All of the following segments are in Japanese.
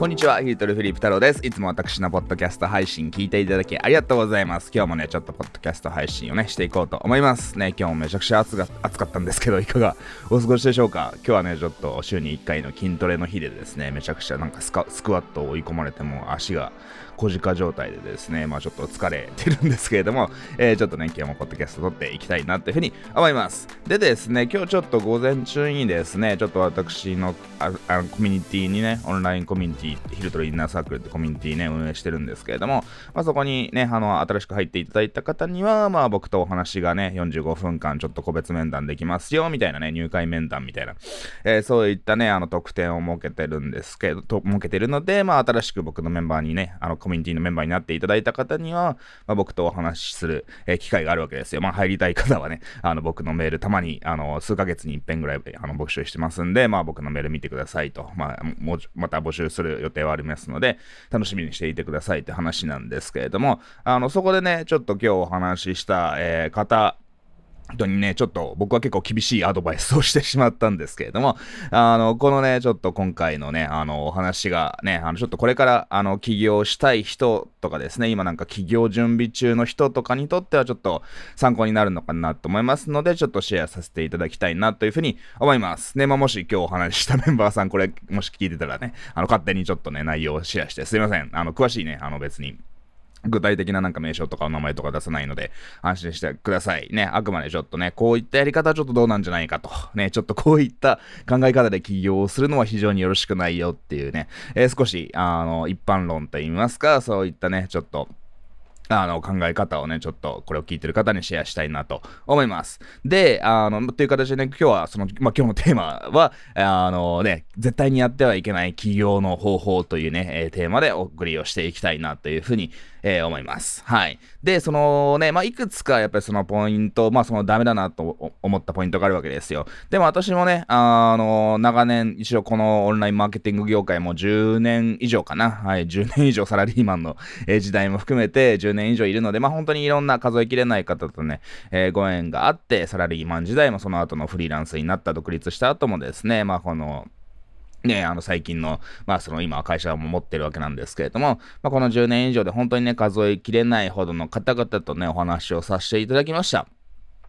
こんにちは、ヒートルフリップ太郎です。いつも私のポッドキャスト配信聞いていただきありがとうございます。今日もね、ちょっとポッドキャスト配信をね、していこうと思います。ね、今日もめちゃくちゃ暑が暑かったんですけど、いかがお過ごしでしょうか？今日はね、ちょっと週に1回の筋トレの日でですね、めちゃくちゃなんかスクワットを追い込まれても足が小鹿状態でですね、まあちょっと疲れてるんですけれども、えー、ちょっとね、今日もポッドキャスト撮っていきたいなっていうふうに思います。でですね、今日ちょっと午前中にですね、ちょっと私のああコミュニティにね、オンラインコミュニティ、ヒルトルインナーサークルってコミュニティね、運営してるんですけれども、まあそこにね、あの、新しく入っていただいた方には、まあ僕とお話がね、45分間ちょっと個別面談できますよ、みたいなね、入会面談みたいな、えー、そういったね、あの特典を設けてるんですけど、設けてるので、まあ新しく僕のメンバーにね、あのコミュニティのメンバーになっていただいた方には、まあ、僕とお話しする、えー、機会があるわけですよ。まあ、入りたい方はね、あの、僕のメールたまに、あの、数ヶ月に一遍ぐらい、あの、募集してますんで、まあ、僕のメール見てくださいと、まあ、もまた募集する予定はありますので、楽しみにしていてくださいって話なんですけれども、あの、そこでね、ちょっと今日お話しした、えー、方、人にね、ちょっと僕は結構厳しいアドバイスをしてしまったんですけれども、あの、このね、ちょっと今回のね、あの、お話がね、あの、ちょっとこれから、あの、起業したい人とかですね、今なんか起業準備中の人とかにとってはちょっと参考になるのかなと思いますので、ちょっとシェアさせていただきたいなというふうに思います。ね、まあ、もし今日お話ししたメンバーさん、これ、もし聞いてたらね、あの、勝手にちょっとね、内容をシェアしてすいません。あの、詳しいね、あの、別に。具体的ななんか名称とかお名前とか出さないので安心してください。ね、あくまでちょっとね、こういったやり方はちょっとどうなんじゃないかと。ね、ちょっとこういった考え方で起業をするのは非常によろしくないよっていうね、えー、少し、あの、一般論と言いますか、そういったね、ちょっと、あの、考え方をね、ちょっと、これを聞いてる方にシェアしたいなと思います。で、あの、という形でね、今日は、その、まあ、今日のテーマは、あのね、絶対にやってはいけない起業の方法というね、えー、テーマでお送りをしていきたいなというふうに、えー、思います。はい。で、そのね、まあ、いくつかやっぱりそのポイント、まあ、そのダメだなと思ったポイントがあるわけですよ。でも私もね、あの、長年、一応このオンラインマーケティング業界も10年以上かな。はい、10年以上サラリーマンの、えー、時代も含めて10年以上いるので、まあ、本当にいろんな数えきれない方とね、えー、ご縁があって、サラリーマン時代もその後のフリーランスになった独立した後もですね、まあ、この、ね、あの最近の、まあその今会社も持ってるわけなんですけれども、まあこの10年以上で本当にね、数えきれないほどの方々とね、お話をさせていただきました。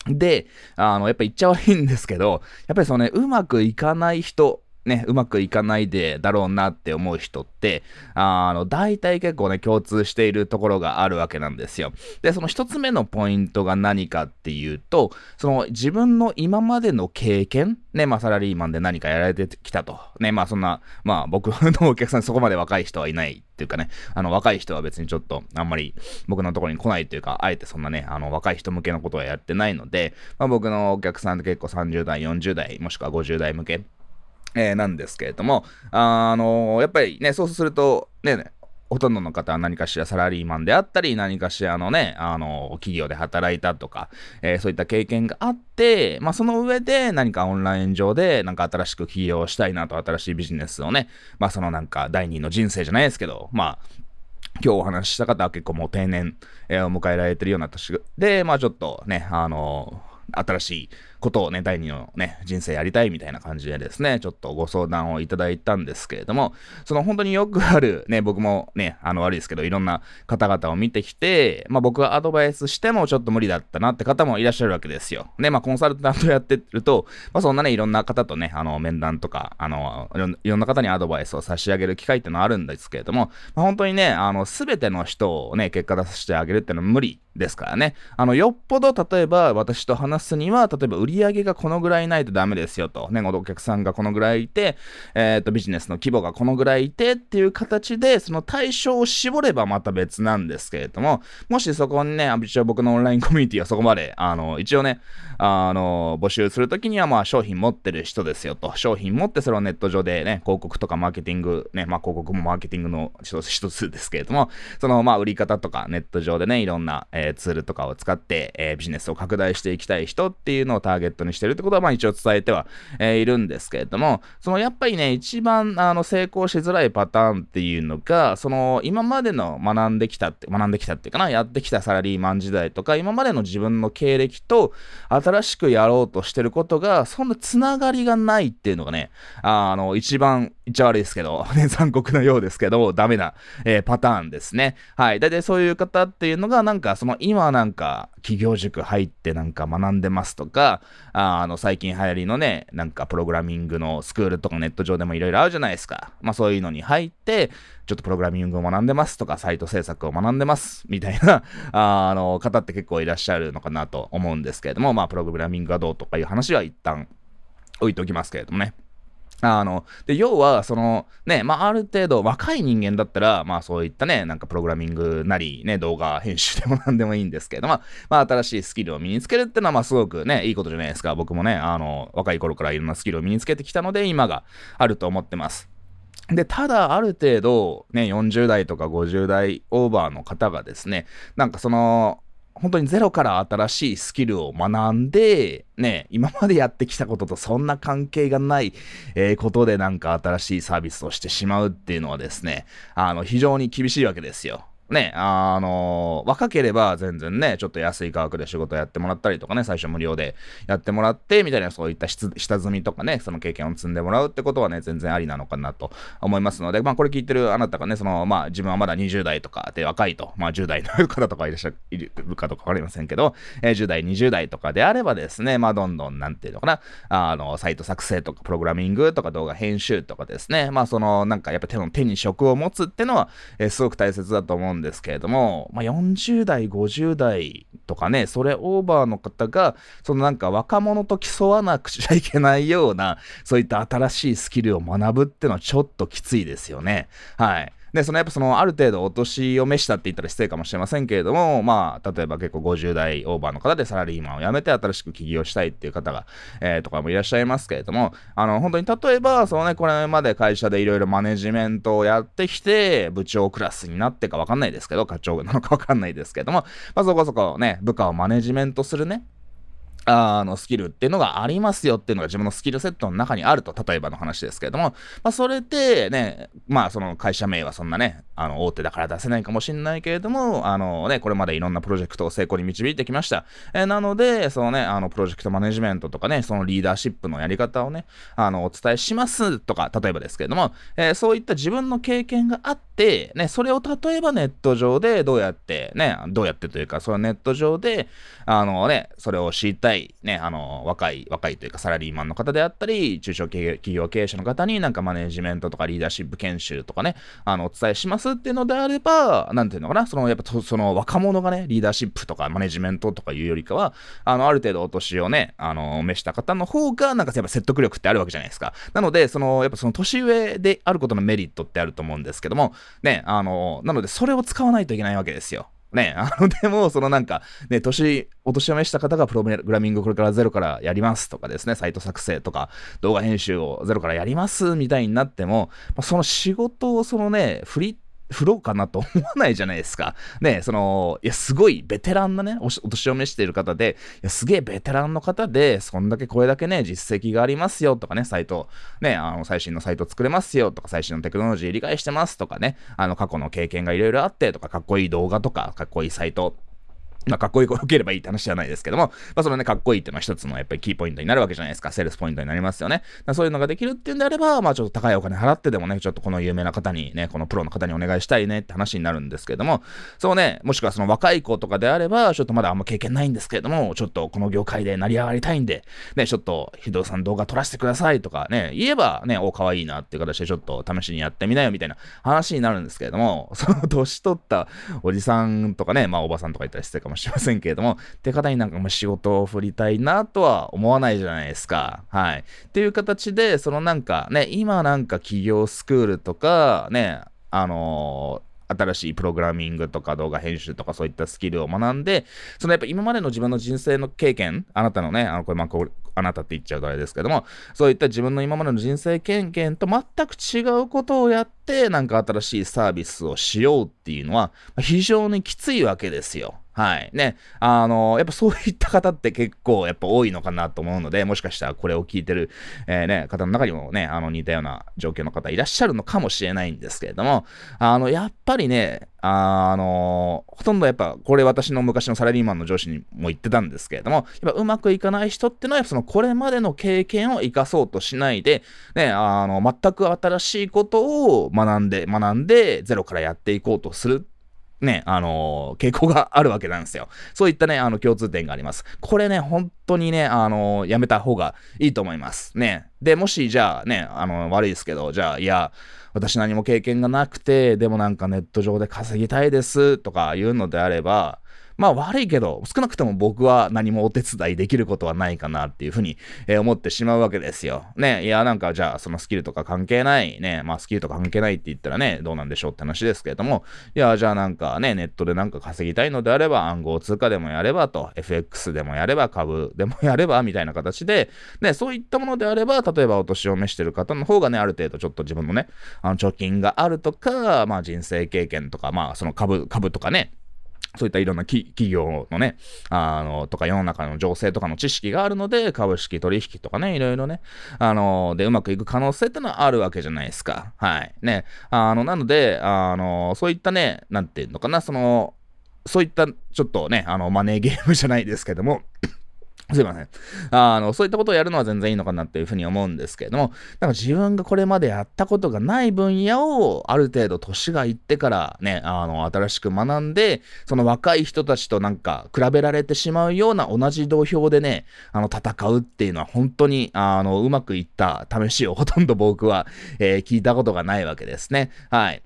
で、あの、やっぱ言っちゃ悪いんですけど、やっぱりそのね、うまくいかない人ね、うまくいかないでだろうなって思う人って、あの、大体結構ね、共通しているところがあるわけなんですよ。で、その一つ目のポイントが何かっていうと、その自分の今までの経験、ね、まあサラリーマンで何かやられてきたと。ね、まあそんな、まあ僕のお客さんそこまで若い人はいないっていうかね、あの若い人は別にちょっとあんまり僕のところに来ないというか、あえてそんなね、あの若い人向けのことはやってないので、まあ僕のお客さんって結構30代、40代、もしくは50代向けえー、なんですけれども、あのー、やっぱりね、そうすると、ね、ほとんどの方は何かしらサラリーマンであったり、何かしらのね、あの、企業で働いたとか、えー、そういった経験があって、まあ、その上で何かオンライン上で、なんか新しく起業したいなと、新しいビジネスをね、まあ、そのなんか第二の人生じゃないですけど、まあ、今日お話しした方は結構もう定年、を迎えられてるような年で、まあちょっとね、あの新しいことをね、第二のね、人生やりたいみたいな感じでですね、ちょっとご相談をいただいたんですけれども、その本当によくある、ね、僕もね、あの悪いですけど、いろんな方々を見てきて、まあ僕がアドバイスしてもちょっと無理だったなって方もいらっしゃるわけですよ。ね、まあコンサルタントやってると、まあそんなね、いろんな方とね、あの面談とか、あの、いろんな方にアドバイスを差し上げる機会ってのはあるんですけれども、まあ、本当にね、あの、すべての人をね、結果出させてあげるってのは無理ですからね。あの、よっぽど、例えば私と話すには、例えば売り上げがこのぐらいないとダメですよと。ね、お客さんがこのぐらいいて、えっ、ー、と、ビジネスの規模がこのぐらいいてっていう形で、その対象を絞ればまた別なんですけれども、もしそこにね、一応僕のオンラインコミュニティはそこまで、あの、一応ね、あの、募集するときには、まあ、商品持ってる人ですよと。商品持ってそれをネット上でね、広告とかマーケティング、ね、まあ、広告もマーケティングの一つ一つですけれども、その、まあ、売り方とかネット上でね、いろんな、えー、ツールとかを使って、えー、ビジネスを拡大していきたい人っていうのをターーゲットにしてるってことは、まあ一応伝えては、えー、いるんですけれども、そのやっぱりね、一番あの成功しづらいパターンっていうのが、その今までの学んできたって、学んできたっていうかな、やってきたサラリーマン時代とか、今までの自分の経歴と新しくやろうとしてることが、そんなつながりがないっていうのがね、あの、一番、言っちゃ悪いですけど、ね、残酷なようですけど、ダメな、えー、パターンですね。はい。だいたいそういう方っていうのが、なんか、その今なんか、企業塾入ってなんか学んでますとか、あの、最近流行りのね、なんかプログラミングのスクールとかネット上でもいろいろあるじゃないですか。まあそういうのに入って、ちょっとプログラミングを学んでますとか、サイト制作を学んでます、みたいな、あの、方って結構いらっしゃるのかなと思うんですけれども、まあプログラミングがどうとかいう話は一旦置いておきますけれどもね。あの、で、要は、その、ね、まあ、ある程度若い人間だったら、まあ、そういったね、なんかプログラミングなり、ね、動画編集でも 何でもいいんですけれども、まあ、新しいスキルを身につけるっていうのは、まあ、すごくね、いいことじゃないですか。僕もね、あの、若い頃からいろんなスキルを身につけてきたので、今があると思ってます。で、ただ、ある程度、ね、40代とか50代オーバーの方がですね、なんかその、本当にゼロから新しいスキルを学んで、ね、今までやってきたこととそんな関係がない、えー、ことでなんか新しいサービスをしてしまうっていうのはですね、あの、非常に厳しいわけですよ。ね、あの、若ければ全然ね、ちょっと安い価格で仕事やってもらったりとかね、最初無料でやってもらって、みたいなそういった下積みとかね、その経験を積んでもらうってことはね、全然ありなのかなと思いますので、まあこれ聞いてるあなたがね、その、まあ自分はまだ20代とかで若いと、まあ10代の方とかいらっしゃるかとかわかりませんけど、えー、10代、20代とかであればですね、まあどんどんなんていうのかな、あの、サイト作成とかプログラミングとか動画編集とかですね、まあその、なんかやっぱ手の手に職を持つってのは、えー、すごく大切だと思うんでですけれども、まあ、40代、50代とかね、それオーバーの方が、そのなんか若者と競わなくちゃいけないような、そういった新しいスキルを学ぶっていうのはちょっときついですよね。はい。で、そのやっぱそのある程度お年を召したって言ったら失礼かもしれませんけれども、まあ、例えば結構50代オーバーの方でサラリーマンを辞めて新しく起業したいっていう方が、えー、とかもいらっしゃいますけれども、あの、本当に例えば、そのね、これまで会社でいろいろマネジメントをやってきて、部長クラスになってかわかんないですけど、課長なのかわかんないですけども、まあそこそこね、部下をマネジメントするね、あの、スキルっていうのがありますよっていうのが自分のスキルセットの中にあると、例えばの話ですけれども、まあ、それでね、まあ、その会社名はそんなね、あの、大手だから出せないかもしれないけれども、あのね、これまでいろんなプロジェクトを成功に導いてきました。えー、なので、そのね、あの、プロジェクトマネジメントとかね、そのリーダーシップのやり方をね、あの、お伝えしますとか、例えばですけれども、えー、そういった自分の経験があって、ね、それを例えばネット上でどうやって、ね、どうやってというか、そのネット上で、あのね、それを知りたい、ね、あの、若い、若いというかサラリーマンの方であったり、中小企業経営者の方になんかマネジメントとかリーダーシップ研修とかね、あの、お伝えしますっていうのであれば、なんていうのかな、その、やっぱ、その若者がね、リーダーシップとかマネジメントとかいうよりかは、あの、ある程度お年をね、あの、召した方の方が、なんかやっぱ説得力ってあるわけじゃないですか。なので、その、やっぱその年上であることのメリットってあると思うんですけども、ね、あの、なので、それを使わないといけないわけですよ。ね、あの、でも、そのなんか、ね、年、お年を召した方がプログラミングこれからゼロからやりますとかですね、サイト作成とか動画編集をゼロからやりますみたいになっても、まあ、その仕事をそのね、フリッ振ろうかなと思わないじゃないですか。ね、その、いや、すごいベテランなね、お年を召している方で、いや、すげえベテランの方で、そんだけこれだけね、実績がありますよとかね、サイト、ね、あの、最新のサイト作れますよとか、最新のテクノロジー理解してますとかね、あの、過去の経験がいろいろあってとか、かっこいい動画とか、かっこいいサイト、まあ、かっこいい子受ければいいって話じゃないですけども、まあ、そのね、かっこいいっていうのは一つのやっぱりキーポイントになるわけじゃないですか。セールスポイントになりますよね。そういうのができるっていうんであれば、まあ、ちょっと高いお金払ってでもね、ちょっとこの有名な方にね、このプロの方にお願いしたいねって話になるんですけども、そうね、もしくはその若い子とかであれば、ちょっとまだあんま経験ないんですけれども、ちょっとこの業界で成り上がりたいんで、ね、ちょっと、ひどさん動画撮らせてくださいとかね、言えばね、お、可愛いなっていう形でちょっと試しにやってみなよみたいな話になるんですけれども、その年取ったおじさんとかね、まあおばさんとか言ったら失礼かもしれませんけれども、って方になんかも仕事を振りたいなとは思わないじゃないですか。はい。っていう形で、そのなんかね、今なんか企業スクールとか、ね、あのー新しいプログラミングとか動画編集とかそういったスキルを学んで、そのやっぱ今までの自分の人生の経験、あなたのね、あの、これまあこう、あなたって言っちゃうとあれですけども、そういった自分の今までの人生経験と全く違うことをやって、なんか新しいサービスをしようっていうのは、非常にきついわけですよ。はい。ね、あの、やっぱそういった方って結構やっぱ多いのかなと思うので、もしかしたらこれを聞いてる、えー、ね、方の中にもね、あの似たような状況の方いらっしゃるのかもしれないんですけれども、あの、やっぱりね、あの、ほとんどやっぱ、これ私の昔のサラリーマンの上司にも言ってたんですけれども、やっぱうまくいかない人ってのは、そのこれまでの経験を活かそうとしないで、ね、あの、全く新しいことを学んで、学んで、ゼロからやっていこうとするね、あのー、傾向があるわけなんですよ。そういったね、あの、共通点があります。これね、本当にね、あのー、やめた方がいいと思います。ね。で、もし、じゃあね、あの悪いですけど、じゃあ、いや、私何も経験がなくて、でもなんかネット上で稼ぎたいですとか言うのであれば、まあ悪いけど、少なくとも僕は何もお手伝いできることはないかなっていうふうに、えー、思ってしまうわけですよ。ね、いやなんかじゃあそのスキルとか関係ない、ね、まあスキルとか関係ないって言ったらね、どうなんでしょうって話ですけれども、いやじゃあなんかね、ネットでなんか稼ぎたいのであれば暗号通貨でもやればと、FX でもやれば株でもやればみたいな形で、ね、そういったものであれば、例えばお年を召してる方の方がね、ある程度ちょっと自分のね、あの貯金があるとか、まあ人生経験とか、まあその株、株とかね、そういったいろんな企業のね、あの、とか世の中の情勢とかの知識があるので、株式取引とかね、いろいろね、あの、で、うまくいく可能性ってのはあるわけじゃないですか。はい。ね。あの、なので、あの、そういったね、なんていうのかな、その、そういったちょっとね、あの、マネーゲームじゃないですけども、すいません。あの、そういったことをやるのは全然いいのかなっていうふうに思うんですけれども、なんか自分がこれまでやったことがない分野をある程度年がいってからね、あの、新しく学んで、その若い人たちとなんか比べられてしまうような同じ土俵でね、あの、戦うっていうのは本当に、あの、うまくいった試しをほとんど僕は、えー、聞いたことがないわけですね。はい。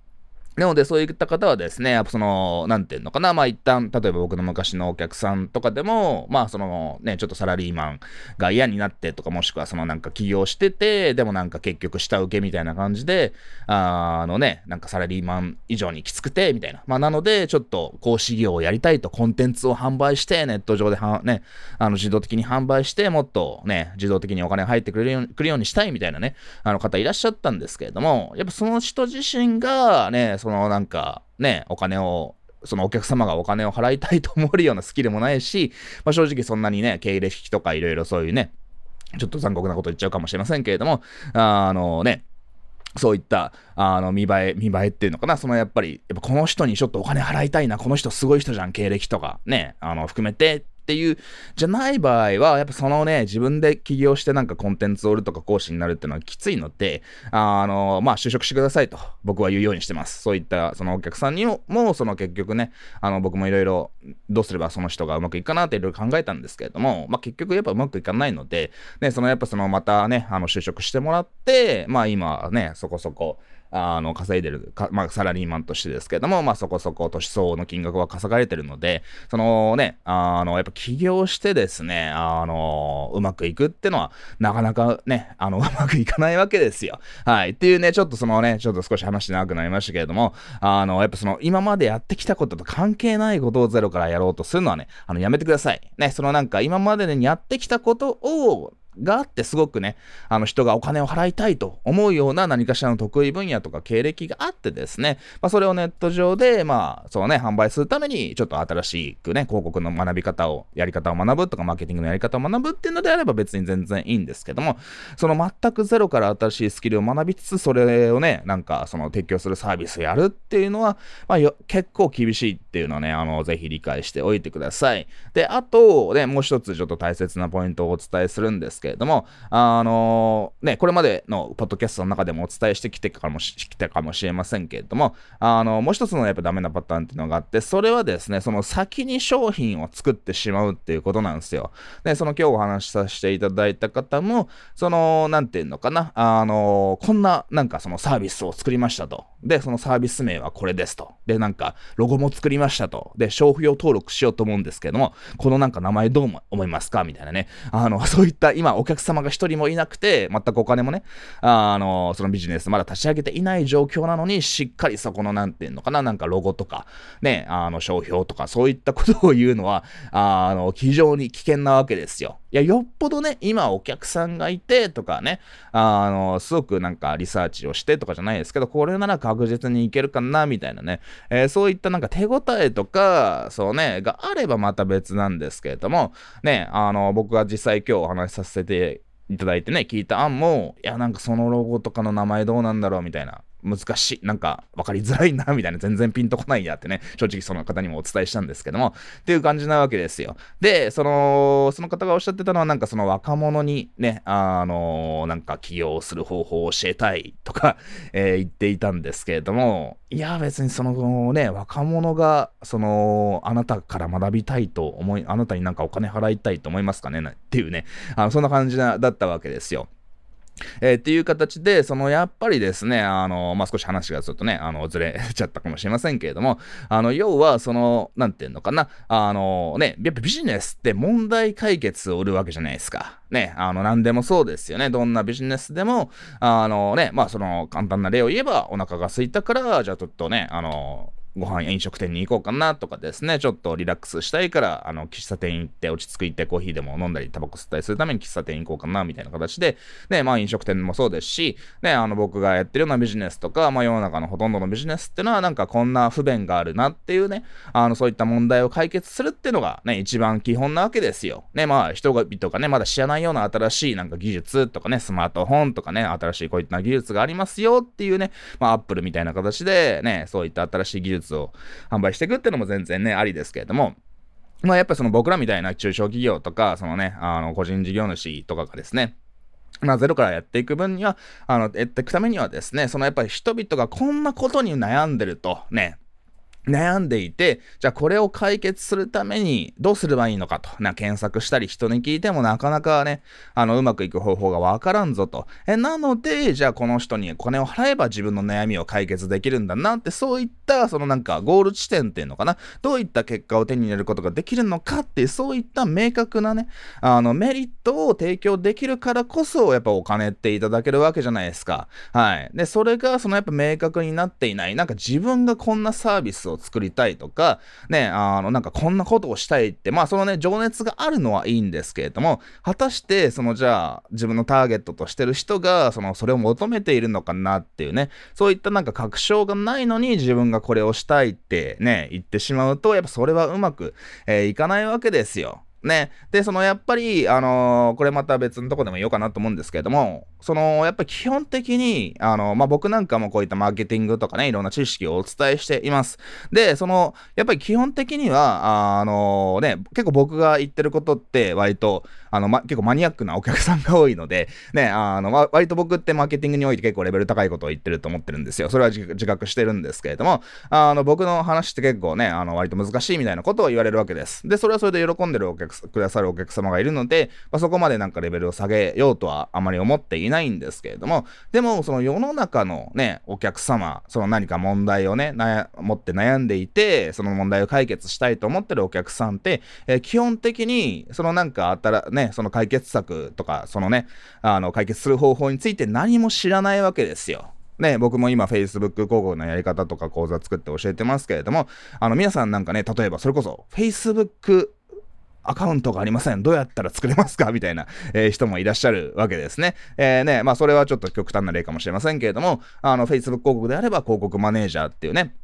なので、そういった方はですね、やっぱその、なんていうのかな、まあ一旦、例えば僕の昔のお客さんとかでも、まあそのね、ちょっとサラリーマンが嫌になってとか、もしくはそのなんか起業してて、でもなんか結局下請けみたいな感じで、あのね、なんかサラリーマン以上にきつくて、みたいな。まあなので、ちょっと講師業をやりたいと、コンテンツを販売して、ネット上では、ね、あの自動的に販売して、もっとね、自動的にお金が入ってくれるようにくるようにしたいみたいなね、あの方いらっしゃったんですけれども、やっぱその人自身がね、そのなんか、ね、お金を、そのお客様がお金を払いたいと思えるようなスキルもないし、まあ、正直そんなにね、経歴とかいろいろそういうね、ちょっと残酷なこと言っちゃうかもしれませんけれども、あのね、そういった、あの、見栄え、見栄えっていうのかな、そのやっぱり、やっぱこの人にちょっとお金払いたいな、この人すごい人じゃん、経歴とか、ね、あの、含めてっていう、じゃない場合は、やっぱそのね、自分で起業してなんかコンテンツを売るとか講師になるっていうのはきついので、あの、まあ、就職してくださいと僕は言うようにしてます。そういったそのお客さんにも、もその結局ね、あの、僕もいろいろどうすればその人がうまくいくかなっていろいろ考えたんですけれども、まあ、結局やっぱうまくいかないので、ね、そのやっぱそのまたね、あの、就職してもらって、まあ今ね、そこそこ、あの、稼いでるかまあ、サラリーマンとしてですけども、まあ、そこそこ年相応の金額は稼がれてるので、そのね、あの、やっぱ起業してですね、あの、うまくいくってのは、なかなかね、あの、うまくいかないわけですよ。はい。っていうね、ちょっとそのね、ちょっと少し話長くなりましたけれども、あの、やっぱその、今までやってきたことと関係ないことをゼロからやろうとするのはね、あの、やめてください。ね、そのなんか、今までにやってきたことを、があってすごくね、あの人がお金を払いたいと思うような何かしらの得意分野とか経歴があってですね、まあ、それをネット上で、まあ、そうね、販売するために、ちょっと新しくね、広告の学び方を、やり方を学ぶとか、マーケティングのやり方を学ぶっていうのであれば別に全然いいんですけども、その全くゼロから新しいスキルを学びつつ、それをね、なんか、その提供するサービスやるっていうのは、まあ、結構厳しいっていうのはね、あの、ぜひ理解しておいてください。で、あと、ね、もう一つちょっと大切なポイントをお伝えするんですけどけれども、あのー、ね、これまでのポッドキャストの中でもお伝えしてきてかもし、きたかもしれませんけれども、あのー、もう一つのやっぱダメなパターンっていうのがあって、それはですね、その先に商品を作ってしまうっていうことなんですよ。で、その今日お話しさせていただいた方も、その、なんていうのかな、あのー、こんな、なんかそのサービスを作りましたと。で、そのサービス名はこれですと。で、なんか、ロゴも作りましたと。で、商標登録しようと思うんですけども、このなんか名前どう思いますか？みたいなね。あの、そういった、今、お客様が一人もいなくて、全くお金もね、あの、そのビジネスまだ立ち上げていない状況なのに、しっかりそこの、なんていうのかな、なんかロゴとか、ね、あの、商標とか、そういったことを言うのは、あの、非常に危険なわけですよ。いや、よっぽどね、今お客さんがいてとかね、あの、すごくなんかリサーチをしてとかじゃないですけど、これなら確実にいけるかな、みたいなね、えー、そういったなんか手応えとか、そうね、があればまた別なんですけれども、ね、あの、僕が実際今日お話しさせてていただいてね、聞いた案も、いや、なんかそのロゴとかの名前どうなんだろうみたいな。難しい。なんか分かりづらいな、みたいな。全然ピンとこないやってね、正直その方にもお伝えしたんですけども、っていう感じなわけですよ。で、その、その方がおっしゃってたのは、なんかその若者にね、あのなんか起業する方法を教えたいとか、えー、言っていたんですけれども、いや、別にそのね、若者が、その、あなたから学びたいと思い、あなたになんかお金払いたいと思いますかね？っていうね、あのそんな感じだったわけですよ。えー、っていう形で、そのやっぱりですね、あの、まあ、少し話がちょっとね、あの、ずれちゃったかもしれませんけれども、あの、要は、その、なんていうのかな、あのね、やっぱビジネスって問題解決を売るわけじゃないですか。ね、あの、何でもそうですよね。どんなビジネスでも、あのね、まあ、その、簡単な例を言えば、お腹が空いたから、じゃあちょっとね、あの、ご飯や飲食店に行こうかなとかですね、ちょっとリラックスしたいから、あの、喫茶店行って落ち着いてコーヒーでも飲んだり、タバコ吸ったりするために喫茶店行こうかな、みたいな形で、ね、まあ飲食店もそうですし、ね、あの、僕がやってるようなビジネスとか、まあ世の中のほとんどのビジネスっていうのは、なんかこんな不便があるなっていうね、あの、そういった問題を解決するっていうのがね、一番基本なわけですよ。ね、まあ人々がね、まだ知らないような新しいなんか技術とかね、スマートフォンとかね、新しいこういった技術がありますよっていうね、まあアップルみたいな形でね、そういった新しい技術を販売していくっていうのも全然ね、ありですけれども、まあやっぱその僕らみたいな中小企業とか、そのね、あの、個人事業主とかがですね、まあ、ゼロからやっていく分には、あの、やっていくためにはですね、そのやっぱり人々がこんなことに悩んでると、ね、悩んでいて、じゃあこれを解決するためにどうすればいいのかと、な、検索したり人に聞いてもなかなかね、あの、うまくいく方法がわからんぞと。え、なので、じゃあこの人にお金を払えば自分の悩みを解決できるんだなって、そういった、そのなんかゴール地点っていうのかな、どういった結果を手に入れることができるのかっていう、そういった明確なね、あの、メリットを提供できるからこそ、やっぱお金っていただけるわけじゃないですか。はい。で、それが、そのやっぱ明確になっていない、なんか自分がこんなサービスをを作りたいとか、ね、あの、なんかこんなことをしたいって、まあそのね、情熱があるのはいいんですけれども、果たして、そのじゃあ、自分のターゲットとしてる人が、その、それを求めているのかなっていうね、そういったなんか確証がないのに自分がこれをしたいってね、言ってしまうと、やっぱそれはうまく、えー、いかないわけですよ。ね。で、そのやっぱり、あのー、これまた別のとこでも言おうかなと思うんですけれども、その、やっぱり基本的に、あの、まあ、僕なんかもこういったマーケティングとかね、いろんな知識をお伝えしています。で、その、やっぱり基本的には、あのね、結構僕が言ってることって割と、あの、ま、結構マニアックなお客さんが多いので、ね、あの、ま、割と僕ってマーケティングにおいて結構レベル高いことを言ってると思ってるんですよ。それは自覚してるんですけれども、あの、僕の話って結構ね、あの、割と難しいみたいなことを言われるわけです。で、それはそれで喜んでるお客くださるお客様がいるので、まあ、そこまでなんかレベルを下げようとはあまり思っていないんですけれども、でも、その世の中のね、お客様、その何か問題をね、持って悩んでいて、その問題を解決したいと思ってるお客さんって、えー、基本的に、そのなんかあったら、ね、その解決策とか、そのね、あの、解決する方法について何も知らないわけですよ。ね、僕も今 Facebook 広告のやり方とか講座作って教えてますけれども、あの皆さんなんかね、例えばそれこそ Facebook アカウントがありません。どうやったら作れますか？みたいな、えー、人もいらっしゃるわけですね。えー、ね、まあそれはちょっと極端な例かもしれませんけれども、あの Facebook 広告であれば広告マネージャーっていうね、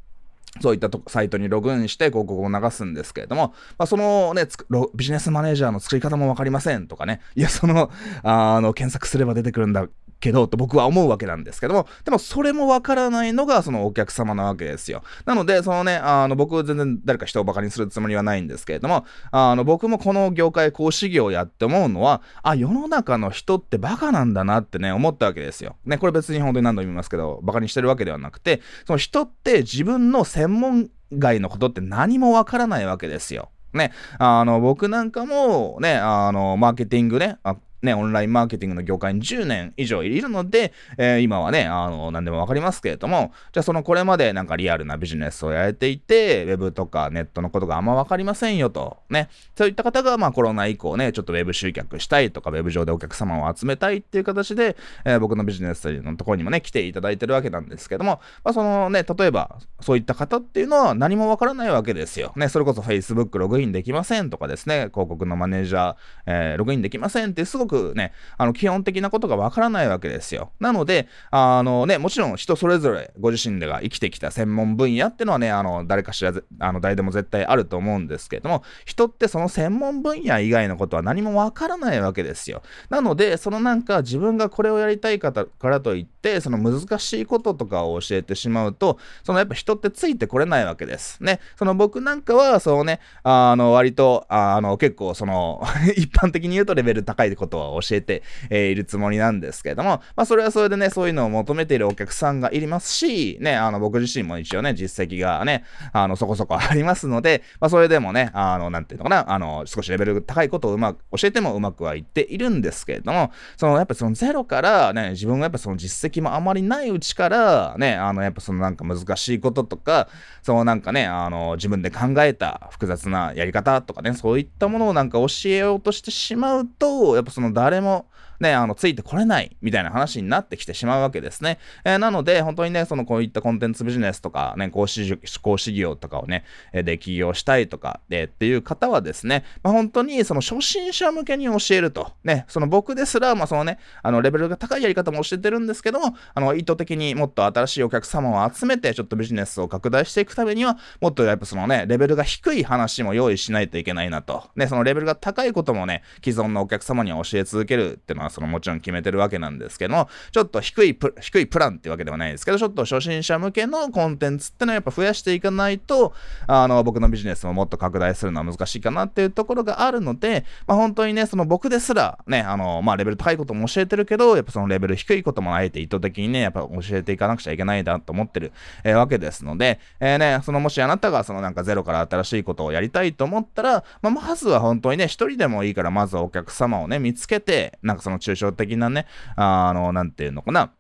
そういったとサイトにログインして広告を流すんですけれども、まあ、そのね、ビジネスマネージャーの作り方もわかりませんとかね、いや、その、あの、検索すれば出てくるんだけど、と僕は思うわけなんですけども、でもそれもわからないのがそのお客様なわけですよ。なので、そのね、あの、僕全然誰か人をバカにするつもりはないんですけれども、あの、僕もこの業界講師業をやって思うのは、あ、世の中の人ってバカなんだなってね、思ったわけですよ。ね、これ別に本当に何度も言いますけど、バカにしてるわけではなくて、その人って自分の専門外のことって何もわからないわけですよ。ね、あの、僕なんかもね、あの、マーケティングね、ね、オンラインマーケティングの業界に10年以上いるので、えー、今はね、あの、何でもわかりますけれども、じゃあそのこれまでなんかリアルなビジネスをやれていて、ウェブとかネットのことがあんまわかりませんよと、ね、そういった方がまあコロナ以降ね、ちょっとウェブ集客したいとか、ウェブ上でお客様を集めたいっていう形で、えー、僕のビジネスのところにもね、来ていただいてるわけなんですけども、まあそのね、例えばそういった方っていうのは何もわからないわけですよ。ね、それこそ Facebook ログインできませんとかですね、広告のマネージャー、えー、ログインできませんってすごくくね、あの基本的なことがわからないわけですよ。なので、あのね、もちろん人それぞれご自身でが生きてきた専門分野ってのはね、あの、誰かしら、あの、誰でも絶対あると思うんですけれども、人ってその専門分野以外のことは何もわからないわけですよ。なので、そのなんか自分がこれをやりたい方からといって、その難しいこととかを教えてしまうと、そのやっぱ人ってついてこれないわけです。ね。その僕なんかは、そうね、あの、割と、あの、結構その 一般的に言うとレベル高いことをは教えて、えー、いるつもりなんですけれども、まあ、それはそれでね、そういうのを求めているお客さんがいりますし、ね、あの、僕自身も一応ね、実績がね、あの、そこそこありますので、まあ、それでもね、あの、なんていうのかな、あの、少しレベル高いことをうまく、教えてもうまくはいっているんですけれども、その、やっぱそのゼロからね、自分がやっぱその実績もあまりないうちから、ね、あの、やっぱそのなんか難しいこととか、そのなんかね、あの、自分で考えた複雑なやり方とかね、そういったものをなんか教えようとしてしまうと、やっぱその誰も、ね、あの、ついてこれないみたいな話になってきてしまうわけですね。えー、なので、本当にね、そのこういったコンテンツビジネスとか、ね、講師、講師業とかをね、で起業したいとかでっていう方はですね、まあ、本当にその初心者向けに教えると。ね、その僕ですら、まあそのね、あの、レベルが高いやり方も教えてるんですけども、あの、意図的にもっと新しいお客様を集めて、ちょっとビジネスを拡大していくためには、もっとやっぱそのね、レベルが低い話も用意しないといけないなと。ね、そのレベルが高いこともね、既存のお客様には教え続けるっていうのは、そのもちろん決めてるわけなんですけども、ちょっと低いプ、低いプランっていうわけではないですけど、ちょっと初心者向けのコンテンツってのはやっぱ増やしていかないと、あの、僕のビジネスももっと拡大するのは難しいかなっていうところがあるので、まあ本当にね、その僕ですら、ね、あの、まあレベル高いことも教えてるけど、やっぱそのレベル低いこともあえて意図的にね、やっぱ教えていかなくちゃいけないなと思ってる、えー、わけですので、えー、ね、そのもしあなたがそのなんかゼロから新しいことをやりたいと思ったら、まあまずは本当にね、一人でもいいから、まずはお客様をね、見つけて、なんかその抽象的なね、あの、なんていうのかな、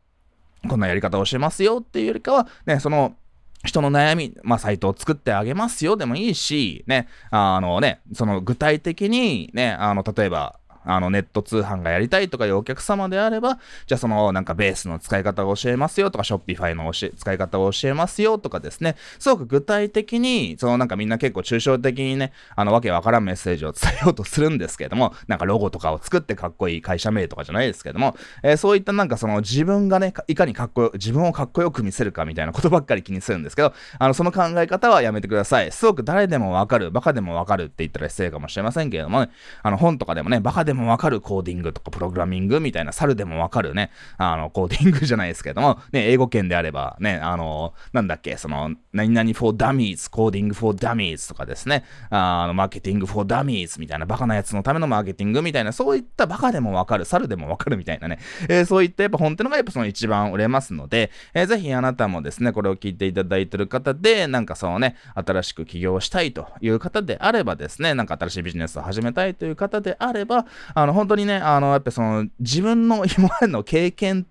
こんなやり方をしてますよっていうよりかは、ね、その、人の悩み、まあ、サイトを作ってあげますよでもいいし、ね、あのね、その具体的に、ね、あの、例えば、あの、ネット通販がやりたいとかいうお客様であれば、じゃあその、なんかベースの使い方を教えますよとか、ショッピファイの使い方を教えますよとかですね、すごく具体的に、そのなんかみんな結構抽象的にね、あの、わけわからんメッセージを伝えようとするんですけれども、なんかロゴとかを作ってかっこいい会社名とかじゃないですけども、えー、そういったなんかその自分がね、いかにかっこよ、自分をかっこよく見せるかみたいなことばっかり気にするんですけど、あの、その考え方はやめてください。すごく誰でもわかる、バカでもわかるって言ったら失礼かもしれませんけれどもね、あの、本とかでもね、バカででもわかるコーディングとかプログラミングみたいな猿でもわかるね、あの、コーディングじゃないですけども、ね、英語圏であれば、ね、あの、なんだっけ、その、何々 for dummies、コーディング for dummies とかですね、あの、マーケティング for dummies みたいなバカなやつのためのマーケティングみたいな、そういったバカでもわかる、猿でもわかるみたいなね、えー、そういったやっぱ本ってのがやっぱその一番売れますので、えー、ぜひあなたもですね、これを聞いていただいてる方で、なんかそのね、新しく起業したいという方であればですね、なんか新しいビジネスを始めたいという方であれば、あの、本当にね、あの、やっぱその、自分の今までの経験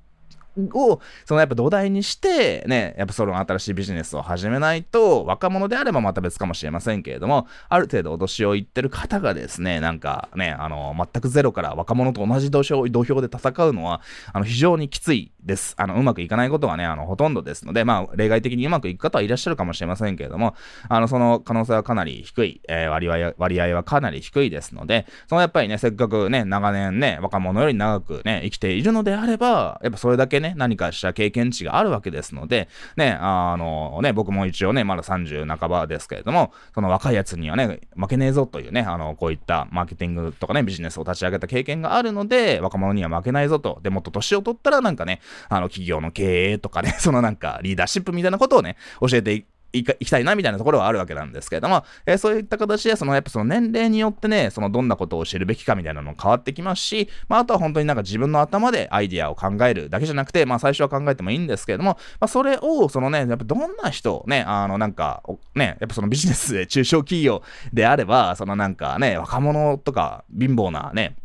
を、そのやっぱ土台にして、ね、やっぱその新しいビジネスを始めないと、若者であればまた別かもしれませんけれども、ある程度脅しを言ってる方がですね、なんかね、あの、全くゼロから若者と同じ土俵土俵で戦うのは、あの、非常にきついです。あの、うまくいかないことはね、あの、ほとんどですので、まあ、例外的にうまくいく方はいらっしゃるかもしれませんけれども、あの、その可能性はかなり低い、えー、割合、割合はかなり低いですので、そのやっぱりね、せっかくね、長年ね、若者より長くね、生きているのであれば、やっぱそれだけね、何かした経験値があるわけですので、ね、あのね、僕も一応ね、まだ30半ばですけれども、その若いやつにはね、負けねえぞというね、あの、こういったマーケティングとかね、ビジネスを立ち上げた経験があるので、若者には負けないぞと。で、もっと年を取ったらなんかね、あの、企業の経営とかね、そのなんかリーダーシップみたいなことをね、教えていきたいなみたいなところはあるわけなんですけれども、えー、そういった形で、そのやっぱその年齢によってね、そのどんなことを知るべきかみたいなのも変わってきますし、まああとは本当になんか自分の頭でアイディアを考えるだけじゃなくて、まあ最初は考えてもいいんですけれども、まあそれを、そのね、やっぱどんな人、ね、あのなんか、ね、やっぱそのビジネスで中小企業であれば、そのなんかね、若者とか貧乏なね、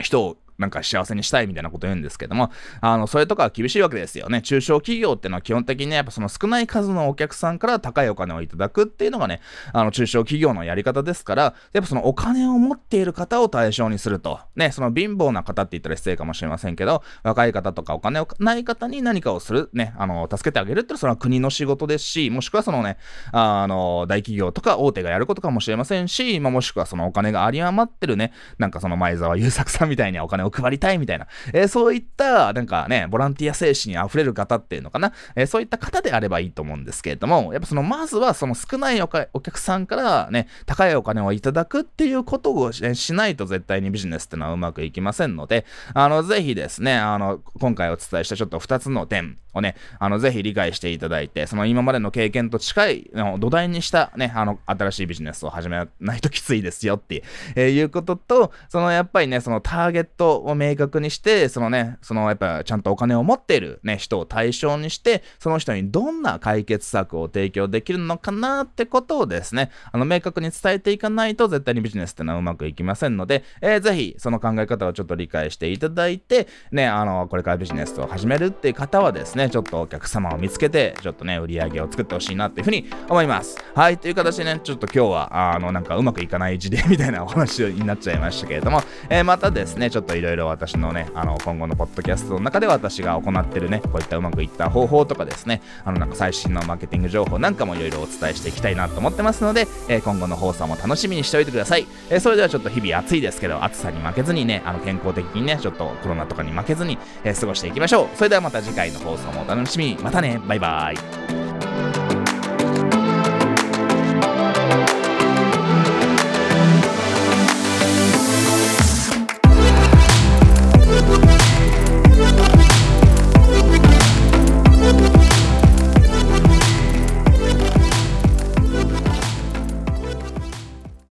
人をなんか幸せにしたいみたいなこと言うんですけども、あの、それとかは厳しいわけですよね。中小企業ってのは基本的にね、やっぱその少ない数のお客さんから高いお金をいただくっていうのがね、あの、中小企業のやり方ですから、やっぱそのお金を持っている方を対象にすると。ね、その貧乏な方って言ったら失礼かもしれませんけど、若い方とかお金をない方に何かをする、ね、あの、助けてあげるってそれは国の仕事ですし、もしくはそのね、あの、大企業とか大手がやることかもしれませんし、まあ、もしくはそのお金が有り余ってるね、なんかその前澤友作さんみたいにお金を配りたいみたいな、えー、そういった、なんかね、ボランティア精神に溢れる方っていうのかな、えー、そういった方であればいいと思うんですけれども、やっぱその、まずはその少ないお客さんからね、高いお金をいただくっていうことをしないと絶対にビジネスってのはうまくいきませんので、あの、ぜひですね、あの、今回お伝えしたちょっと2つの点をね、あの、ぜひ理解していただいて、その今までの経験と近いの、土台にしたね、あの、新しいビジネスを始めないときついですよって、いうことと、そのやっぱりね、そのターゲットを明確にして、そのね、そのやっぱちゃんとお金を持っているね、人を対象にして、その人にどんな解決策を提供できるのかなってことをですね、あの、明確に伝えていかないと絶対にビジネスってのはうまくいきませんので、えー、ぜひその考え方をちょっと理解していただいて、ね、あの、これからビジネスを始めるっていう方はですね、ちょっとお客様を見つけて、ちょっとね、売り上げを作ってほしいなっていうふうに思います。はい、という形でね、ちょっと今日は、あの、なんかうまくいかない事例みたいなお話になっちゃいましたけれども、えー、またですね、ちょっといろいろ私のね、あの、今後のポッドキャストの中で私が行ってるね、こういったうまくいった方法とかですね、あの、なんか最新のマーケティング情報なんかもいろいろお伝えしていきたいなと思ってますので、えー、今後の放送も楽しみにしておいてください。えー、それではちょっと日々暑いですけど、暑さに負けずにね、あの、健康的にね、ちょっとコロナとかに負けずに、え過ごしていきましょう。それではまた次回の放送もお楽しみに。またね、バイバーイ。